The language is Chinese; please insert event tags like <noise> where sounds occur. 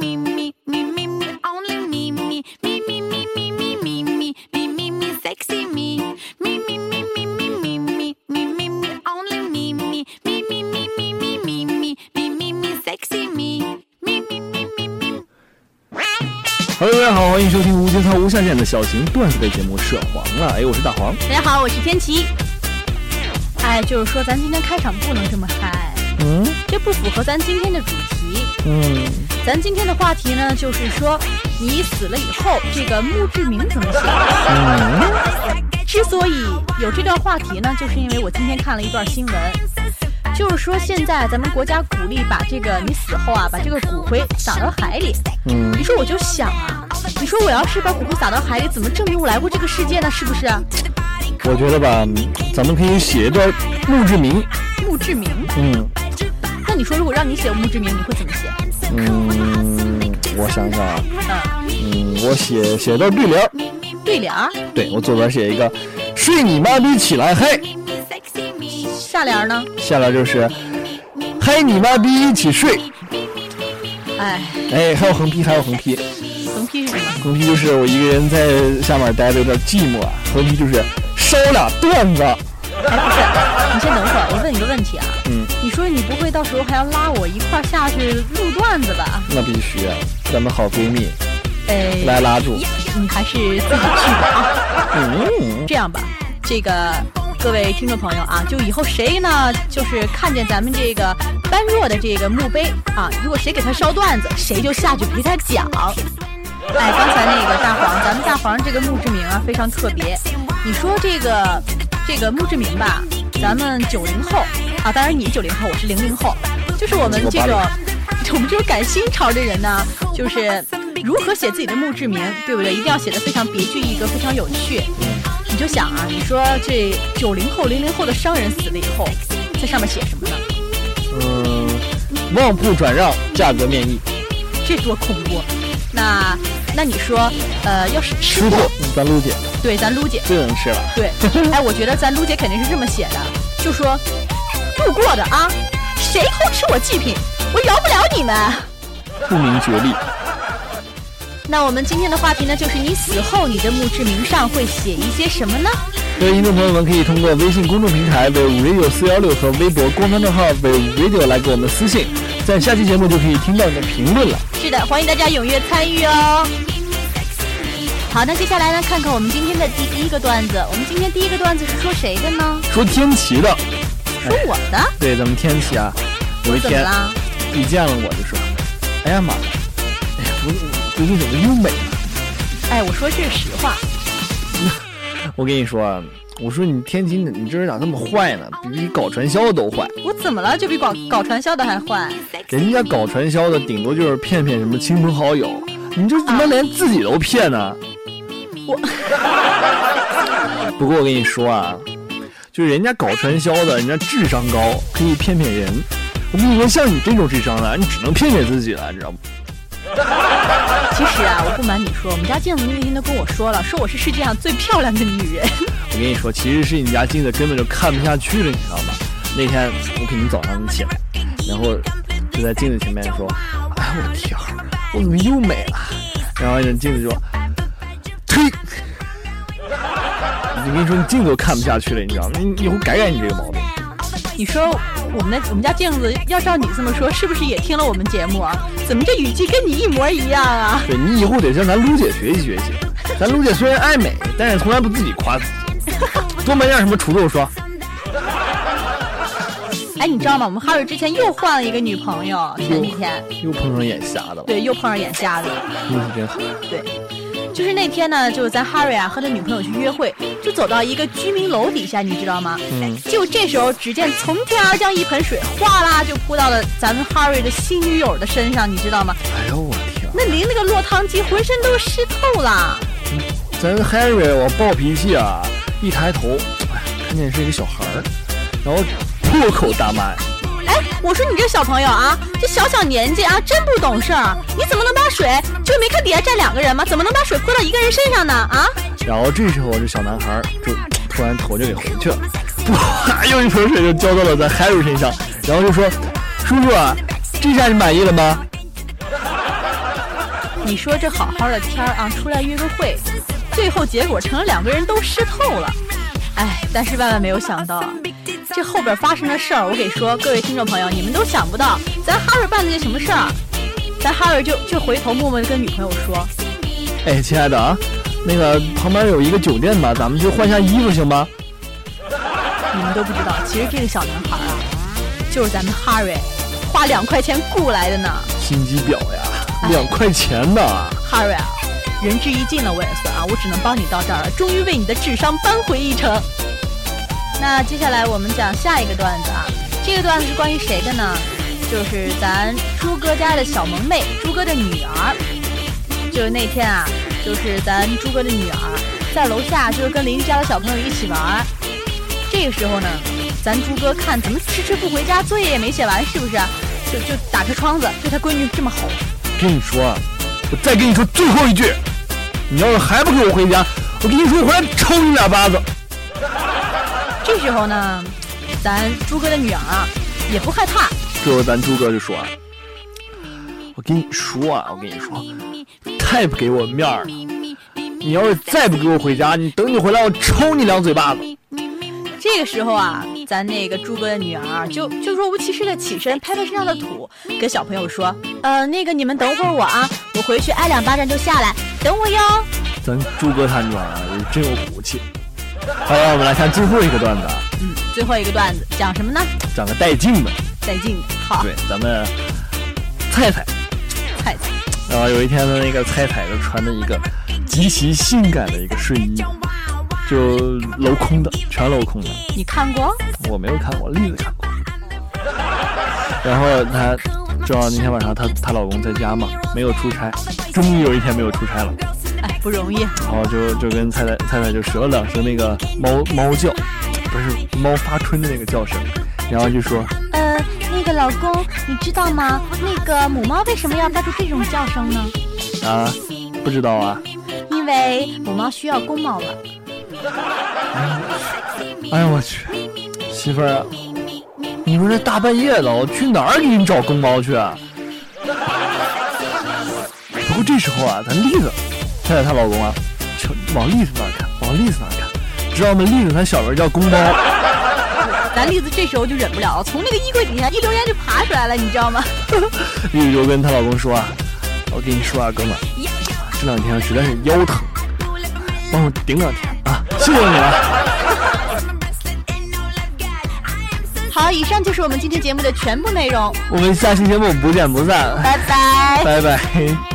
me, me, me, me, me, only me, me, me, me, me, me, me, me, me, me, me, me, sexy me. Me, me, me, me, me, me, me, me, me, me, only me, me, me, me, me, me, me, me, me, me, me, me, sexy me. Me, me, me, me, me. Hello，大家好，欢迎收听无节操无下限的小型段子类节目《涉黄了》。哎，我是大黄。大家好，我是天琪。哎，就是说咱今天开场不能这么嗨，嗯这不符合咱今天的主题。嗯，咱今天的话题呢，就是说你死了以后，这个墓志铭怎么写？之所以有这段话题呢，就是因为我今天看了一段新闻，就是说现在咱们国家鼓励把这个你死后啊，把这个骨灰撒到海里。嗯你说我就想啊，你说我要是把骨灰撒到海里，怎么证明我来过这个世界呢？是不是？我觉得吧，咱们可以写一段墓志铭。墓志铭。嗯那你说，如果让你写墓志铭，你会怎么写？嗯，我想想啊，嗯，嗯，我写写段对联儿。对联儿。对我左边写一个“睡你妈逼起来嗨下联呢？”，下联就是“嗨你妈逼一起睡哎，”。哎，还有横批，还有横批。横批是什么？横批就是我一个人在下面待着有点寂寞啊。横批就是烧俩段子。哎，不是，你先等会儿，我问你个问题啊。嗯，你说你不会到时候还要拉我一块儿下去录段子吧？那必须啊，咱们好闺蜜哎，来拉住。你还是自己去吧啊。嗯，这样吧，这个各位听众朋友啊，就以后谁呢，就是看见咱们这个般若的这个墓碑啊，如果谁给他烧段子，谁就下去陪他讲。哎，刚才那个大黄，咱们大黄这个墓志铭啊非常特别。你说这个这个墓志铭吧，咱们九零后啊，当然你九零后，我是零零后，就是我们这种 <laughs> 我们这种赶新潮的人呢，就是如何写自己的墓志铭，对不对？一定要写的非常别具一格，非常有趣。你就想啊，你说这九零后、零零后的商人死了以后，在上面写什么呢？嗯，旺铺转让，价格面议，这多恐怖！那那你说，呃，要是吃货咱撸姐对，咱撸姐，最能吃了。对，<laughs> 哎，我觉得咱撸姐肯定是这么写的，就说路过的啊，谁偷吃我祭品，我饶不了你们。<laughs> 不明觉厉，<laughs> 那我们今天的话题呢，就是你死后，你的墓志铭上会写一些什么呢？各位听众朋友们，可以通过微信公众平台为 radio 四幺六和微博官方账号为 radio 来给我们私信，在下期节目就可以听到你的评论了。是的，欢迎大家踊跃参与哦。好，那接下来呢，看看我们今天的第一个段子。我们今天第一个段子是说谁的呢？说天琪的，说我的。对，咱们天琪啊，有一天怎么啦？一见了我就说，哎呀妈呀，哎呀，不是，最近怎么又美了？哎，我说这是实话。<laughs> 我跟你说啊，我说你天琪，你你这人咋那么坏呢？比比搞传销的都坏。我怎么了？就比搞搞传销的还坏？人家搞传销的顶多就是骗骗什么亲朋好友，你这怎么连自己都骗呢？我 <laughs> 不过我跟你说啊，就是人家搞传销的，人家智商高，可以骗骗人。我跟你说，像你这种智商的，你只能骗骗自己了，你知道吗？<laughs> 其实啊，我不瞒你说，我们家镜子那天都跟我说了，说我是世界上最漂亮的女人。<laughs> 我跟你说，其实是你家镜子根本就看不下去了，你知道吗？那天我肯定早上起来，然后就在镜子前面说：“哎，我的天，我怎么又美了？”然后呢镜子说：“我跟你说，你镜子都看不下去了，你知道吗？你以后改改你这个毛病。你说我们的我们家镜子要照你这么说，是不是也听了我们节目啊？怎么这语气跟你一模一样啊？对你以后得向咱卢姐学习学习。咱卢姐虽然爱美，但是从来不自己夸自己，多买点什么除皱霜。<laughs> 哎，你知道吗？我们哈瑞之前又换了一个女朋友，前几天又碰上眼瞎的了，对又碰上眼瞎的了。运气真好。对，就是那天呢，就是咱哈瑞啊和他女朋友去约会，就走到一个居民楼底下，你知道吗？嗯，就这时候，只见从天而降一盆水，哗啦就泼到了咱们哈瑞的新女友的身上，你知道吗？哎呦我天！那淋了个落汤鸡，浑身都湿透了。咱 Harry 我暴脾气啊，一抬头，哎，看见是一个小孩儿，然后破口大骂。哎，我说你这小朋友啊，这小小年纪啊，真不懂事儿。你怎么能把水就没看底下站两个人吗？怎么能把水泼到一个人身上呢？啊！然后这时候这小男孩就突然头就给回去了，哇，又一盆水就浇到了咱 Harry 身上，然后就说：“叔叔啊，这下你满意了吗？”你说这好好的天儿啊，出来约个会，最后结果成了两个人都湿透了。哎，但是万万没有想到，这后边发生的事儿，我给说，各位听众朋友，你们都想不到，咱哈瑞办了些什么事儿，咱哈瑞就就回头默默的跟女朋友说，哎，亲爱的啊，那个旁边有一个酒店吧，咱们去换下衣服行吗？你们都不知道，其实这个小男孩啊，就是咱们哈瑞花两块钱雇来的呢。心机婊呀，两块钱呢。哈瑞啊，仁至义尽了，我也算啊，我只能帮你到这儿了，终于为你的智商扳回一城。那接下来我们讲下一个段子啊，这个段子是关于谁的呢？就是咱朱哥家的小萌妹，朱哥的女儿。就是那天啊，就是咱朱哥的女儿在楼下，就是跟邻居家的小朋友一起玩。这个时候呢，咱朱哥看怎么迟迟不回家，作业也没写完，是不是？就就打开窗子对他闺女这么吼。跟你说啊，我再跟你说最后一句，你要是还不给我回家，我跟你说我回来抽你俩巴子。这时候呢，咱朱哥的女儿啊也不害怕，这时候咱朱哥就说啊，我跟你说啊，我跟你说，太不给我面儿了。你要是再不给我回家，你等你回来，我抽你两嘴巴子。这个时候啊，咱那个朱哥的女儿就就若无其事的起身，拍拍身上的土，跟小朋友说：“呃，那个你们等会儿我啊，我回去挨两巴掌就下来，等我哟。咱朱哥他女儿啊，真有骨气。好了，我们来看最后一个段子啊，”嗯，最后一个段子讲什么呢？讲个带劲的。带劲的。好，对，咱们菜菜，菜菜，然后有一天呢，那个菜菜就穿着一个极其性感的一个睡衣，就镂空的，全镂空的。你看过？我没有看过，栗子看过。然后她正好那天晚上她她老公在家嘛，没有出差，终于有一天没有出差了，哎，不容易。然后就就跟菜菜菜菜就学了两声那个猫猫叫，不是猫发春的那个叫声，然后就说呃，那个老公，你知道吗？那个母猫为什么要发出这种叫声呢？啊，不知道啊，因为母猫需要公猫了。哎呀我去，媳妇儿啊，你说这大半夜的，我去哪儿给你找公猫去啊？不过这时候啊，咱栗子，菜菜她老公啊，往栗子那看，往栗子那看，知道吗？栗子她小名叫公猫。<laughs> 咱栗子这时候就忍不了，从那个衣柜底下一溜烟就爬出来了，你知道吗？<laughs> 栗子就跟她老公说啊，我跟你说啊，哥们儿，这两天实在是腰疼，帮我顶两天啊，谢谢你了。<laughs> 好，以上就是我们今天节目的全部内容，我们下期节目不见不散，拜拜。拜拜。